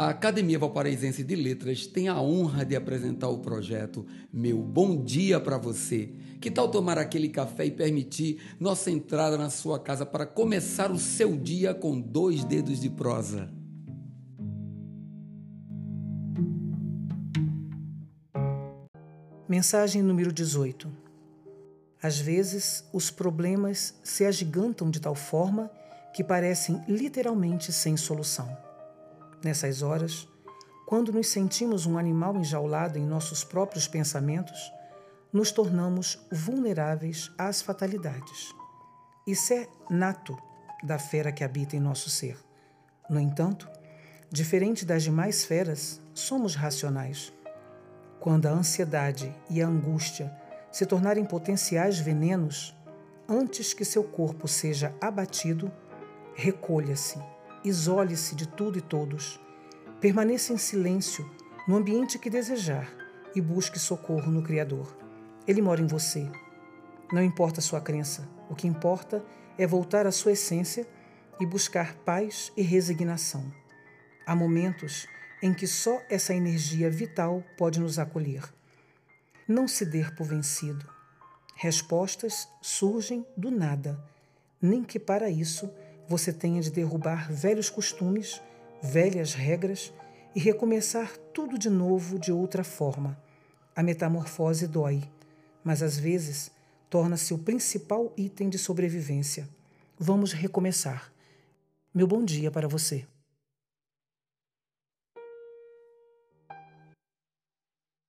A Academia Valparaísense de Letras tem a honra de apresentar o projeto Meu Bom Dia para Você. Que tal tomar aquele café e permitir nossa entrada na sua casa para começar o seu dia com dois dedos de prosa? Mensagem número 18. Às vezes, os problemas se agigantam de tal forma que parecem literalmente sem solução. Nessas horas, quando nos sentimos um animal enjaulado em nossos próprios pensamentos, nos tornamos vulneráveis às fatalidades. Isso é nato da fera que habita em nosso ser. No entanto, diferente das demais feras, somos racionais. Quando a ansiedade e a angústia se tornarem potenciais venenos, antes que seu corpo seja abatido, recolha-se Isole-se de tudo e todos. Permaneça em silêncio no ambiente que desejar e busque socorro no Criador. Ele mora em você. Não importa a sua crença, o que importa é voltar à sua essência e buscar paz e resignação. Há momentos em que só essa energia vital pode nos acolher. Não se dê por vencido. Respostas surgem do nada, nem que para isso você tenha de derrubar velhos costumes, velhas regras e recomeçar tudo de novo de outra forma. A metamorfose dói, mas às vezes torna-se o principal item de sobrevivência. Vamos recomeçar. Meu bom dia para você.